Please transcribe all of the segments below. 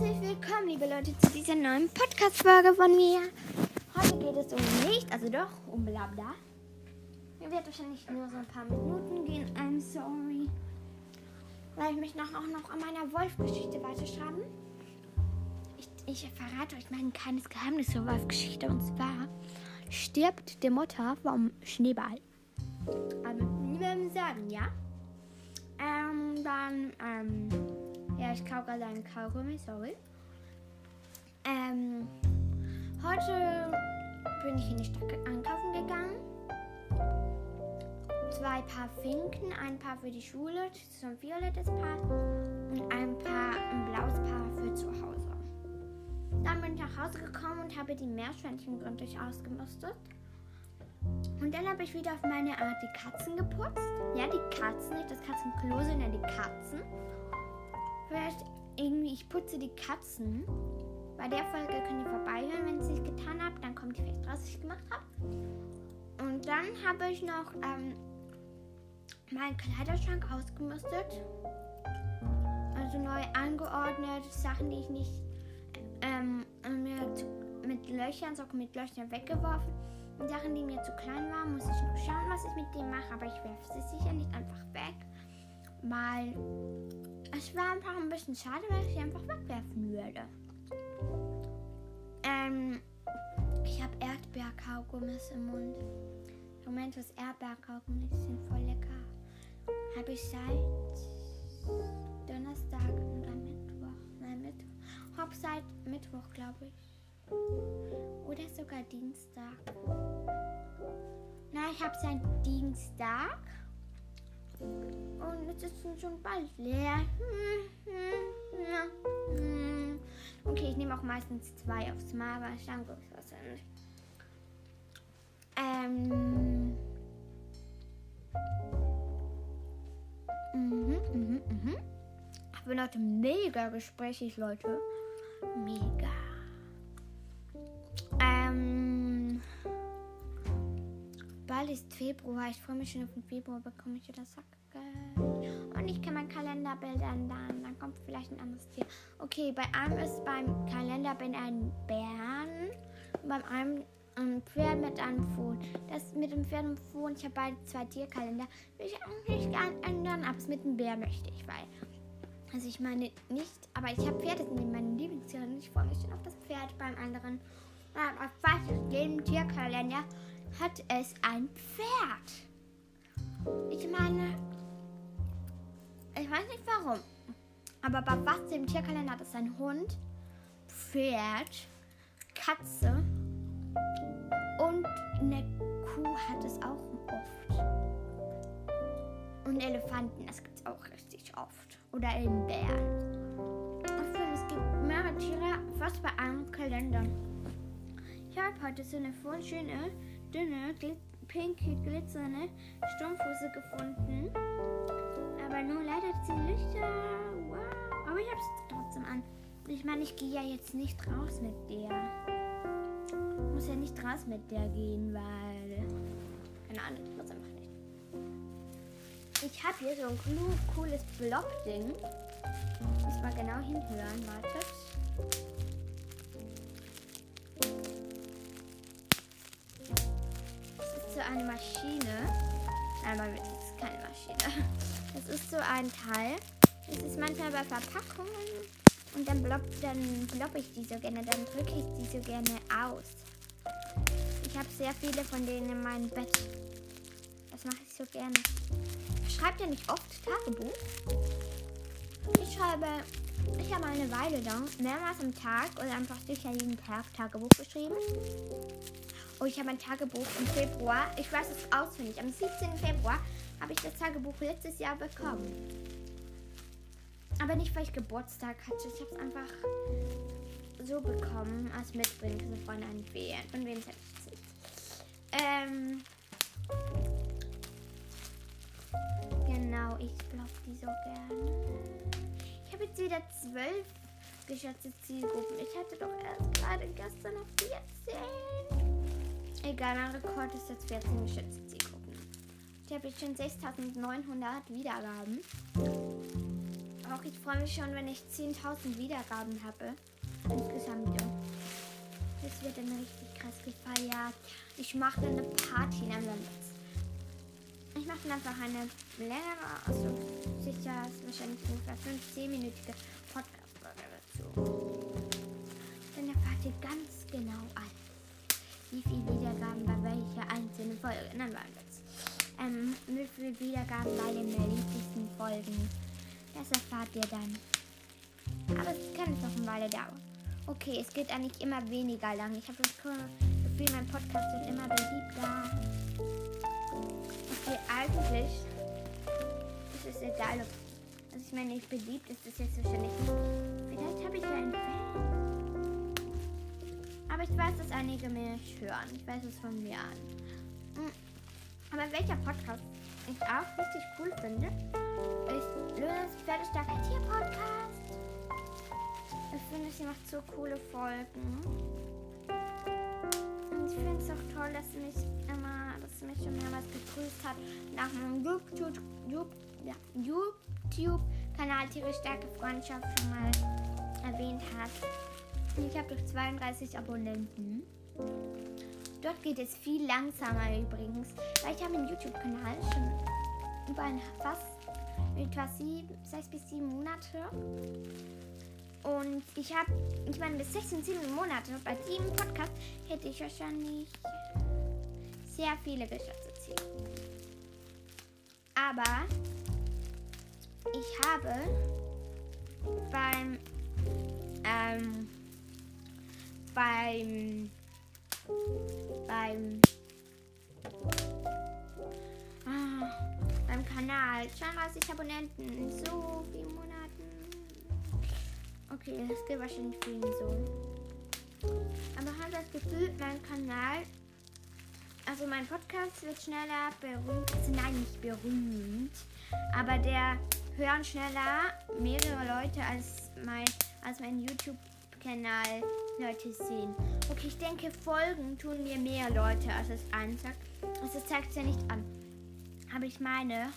Herzlich willkommen, liebe Leute, zu dieser neuen Podcast-Folge von mir. Heute geht es um nicht, also doch, um Blabla. Mir wird wahrscheinlich nur so ein paar Minuten gehen. I'm sorry. Weil ich mich noch, auch noch an meiner Wolf-Geschichte weiterschreiben. Ich, ich verrate euch mal ein kleines Geheimnis zur Wolf-Geschichte. Und zwar stirbt die Mutter vom Schneeball. Ähm, niemandem sagen, ja? Ähm, dann, ähm, ja, ich kau gerade einen Kaugummi, sorry. Ähm, heute bin ich in die Stadt einkaufen gegangen. Zwei Paar Finken, ein Paar für die Schule, so ein violettes Paar und ein Paar, ein blaues Paar für zu Hause. Dann bin ich nach Hause gekommen und habe die Meerschweinchen gründlich ausgemustet. Und dann habe ich wieder auf meine Art die Katzen geputzt. Ja, die Katzen, nicht das Katzenklo, sondern die Katzen. Vielleicht irgendwie, ich putze die Katzen. Bei der Folge könnt ihr vorbeihören, wenn ich es nicht getan habe. Dann kommt ihr vielleicht raus, was ich gemacht habe. Und dann habe ich noch ähm, meinen Kleiderschrank ausgemistet. Also neu angeordnet. Sachen, die ich nicht ähm, mit, mit Löchern, Socken mit Löchern weggeworfen. Und Sachen, die mir zu klein waren, muss ich noch schauen, was ich mit denen mache. Aber ich werfe sie sicher nicht einfach weg. Weil es war einfach ein bisschen schade, weil ich sie einfach wegwerfen würde. Ähm, ich habe Erdbeerkaugummis im Mund. Moment, was Erdbeerkaugummis sind voll lecker. Habe ich seit Donnerstag oder Mittwoch. Nein, Mittwoch. Hab seit Mittwoch, glaube ich. Oder sogar Dienstag. Nein, ich habe seit Dienstag. Und jetzt ist es schon bald leer. Okay, ich nehme auch meistens zwei aufs Mal, aber ich schaue was nicht. Ähm. Mhm, mhm, mhm. Ich bin heute mega gesprächig, Leute. Mega. Bald ist Februar. Ich freue mich schon auf den Februar, bekomme ich wieder Sackgeld. Und ich kann mein Kalenderbild ändern. Dann kommt vielleicht ein anderes Tier. Okay, bei einem ist beim Kalenderbild ein Bären. Und beim einem ein Pferd mit einem Fohn. Das mit dem Pferd und Fohn, ich habe beide zwei Tierkalender. Will ich eigentlich gerne ändern, aber es mit dem Bär möchte ich, weil. Also ich meine nicht, aber ich habe Pferde sind meine Lieblingstiere ich freue mich schon auf das Pferd beim anderen. Auf fast jedem Tierkalender hat es ein Pferd. Ich meine, ich weiß nicht warum, aber bei fast dem Tierkalender hat es ein Hund, Pferd, Katze und eine Kuh hat es auch oft. Und Elefanten, das gibt es auch richtig oft. Oder eben Bären. Ich finde, es gibt mehrere Tiere fast bei einem Kalender. Ich habe heute so eine voll schöne, dünne, glit pinke, glitzernde Strumpfhose gefunden. Aber nur leider die Lichter. Wow. Aber ich habe es trotzdem an. Ich meine, ich gehe ja jetzt nicht raus mit der muss ja nicht raus mit der gehen, weil. Keine Ahnung, ich muss einfach nicht. Ich habe hier so ein cooles Block-Ding. Muss mal genau hinhören, wartet. So eine Maschine. Nein, das ist keine Maschine. Das ist so ein Teil. Das ist manchmal bei Verpackungen. Und dann blopp, dann blopp ich die so gerne, dann drücke ich die so gerne aus. Ich habe sehr viele von denen in meinem Bett. Das mache ich so gerne. Schreibt ihr nicht oft Tagebuch? Ich schreibe, ich habe eine Weile lang mehrmals am Tag oder einfach sicher jeden Tag Tagebuch geschrieben. Oh, ich habe ein Tagebuch im Februar. Ich weiß es auswendig. Am 17. Februar habe ich das Tagebuch letztes Jahr bekommen. Aber nicht, weil ich Geburtstag hatte. Ich habe es einfach so bekommen als Mitbringsel von einem Feen. Von wem es halt nicht. Ähm. Genau, ich glaube die so gerne. Ich habe jetzt wieder zwölf geschätzte Zielgruppen. Ich hatte doch erst gerade gestern noch 14. Egal, mein Rekord ist jetzt 14 geschätzte Zielgruppen. Ich habe jetzt schon 6900 Wiedergaben. Auch ich freue mich schon, wenn ich 10.000 Wiedergaben habe. Insgesamt. Das wird dann richtig krass gefeiert. Ich mache eine Party in einem Ich mache dann einfach eine längere, also sicher ist wahrscheinlich ungefähr 15-minütige Podcast-Folge dazu. Dann erfahrt ihr ganz genau alles. Wie viele Wiedergaben bei welcher einzelnen Folge. Nein, war das. Ähm, wie viele Wiedergaben bei den wichtigsten Folgen. Das erfahrt ihr dann. Aber es kann jetzt noch eine Weile dauern. Okay, es geht eigentlich immer weniger lang. Ich habe das Gefühl, mein Podcast wird immer beliebter. Okay, eigentlich ist es egal, ob. Also ich meine, nicht beliebt ist es jetzt wahrscheinlich nicht. Einige mich hören. Ich weiß es von mir an. Hm. Aber welcher Podcast ich auch richtig cool finde, ist Lönes Pferdestarker Tier Podcast. Ich finde, sie macht so coole Folgen. Und ich finde es auch toll, dass sie mich immer, dass sie mich schon mehrmals gegrüßt hat nach meinem YouTube, YouTube, YouTube-Kanal Tiere Stärke Freundschaft schon mal erwähnt hat. Ich habe doch 32 Abonnenten. Dort geht es viel langsamer übrigens, weil ich habe einen YouTube-Kanal schon über ein fast etwa sieben, sechs bis sieben Monate. Und ich habe, ich meine, bis 16, 7 Monate bei diesem Podcast hätte ich wahrscheinlich sehr viele Geschäftsziele. Aber ich habe beim, ähm, beim, beim, ah, beim Kanal 32 Abonnenten in so vielen Monaten Okay, das geht wahrscheinlich vielen so. Aber habe das Gefühl, mein Kanal, also mein Podcast wird schneller berühmt. Nein, nicht berühmt. Aber der hören schneller mehrere Leute als mein, als mein YouTube-Kanal Leute sehen. Okay, ich denke, Folgen tun mir mehr Leute, als es ansagt. Also zeigt es ja nicht an. Aber ich meine,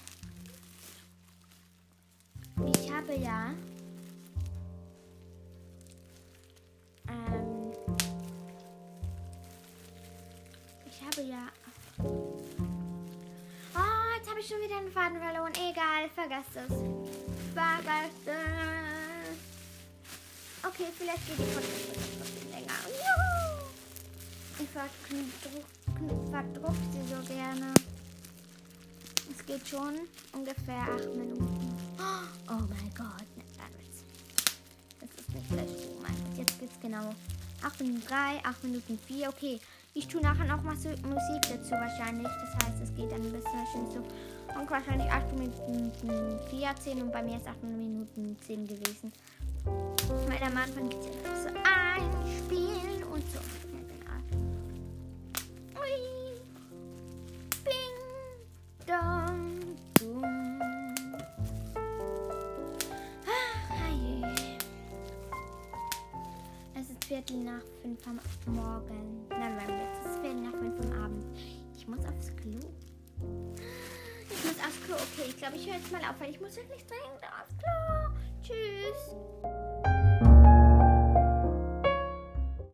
ich habe ja Ähm, ich habe ja. Oh, jetzt habe ich schon wieder einen Faden verloren. Egal, vergesst es. Vergesst es. Okay, vielleicht geht die Podcast ein bisschen länger. Juhu! Ich verdruck sie so gerne. Es geht schon ungefähr acht Minuten. Oh mein Gott, das ist nicht schlecht jetzt geht's genau 8 Minuten 3, 8 Minuten 4. Okay, ich tue nachher noch mal Musik dazu wahrscheinlich. Das heißt, es geht dann ein bisschen so. Und wahrscheinlich 8 Minuten 14 und bei mir ist 8 Minuten 10 gewesen. Am Anfang geht es ja so einspielen und so. Ja, genau. Ui. Bing, dong, boom. Viertel nach fünf am Morgen. Nein, nein, jetzt ist Viertel nach fünf am Abend. Ich muss aufs Klo. Ich muss aufs Klo. Okay, ich glaube, ich höre jetzt mal auf, weil ich muss wirklich dringend aufs Klo. Tschüss.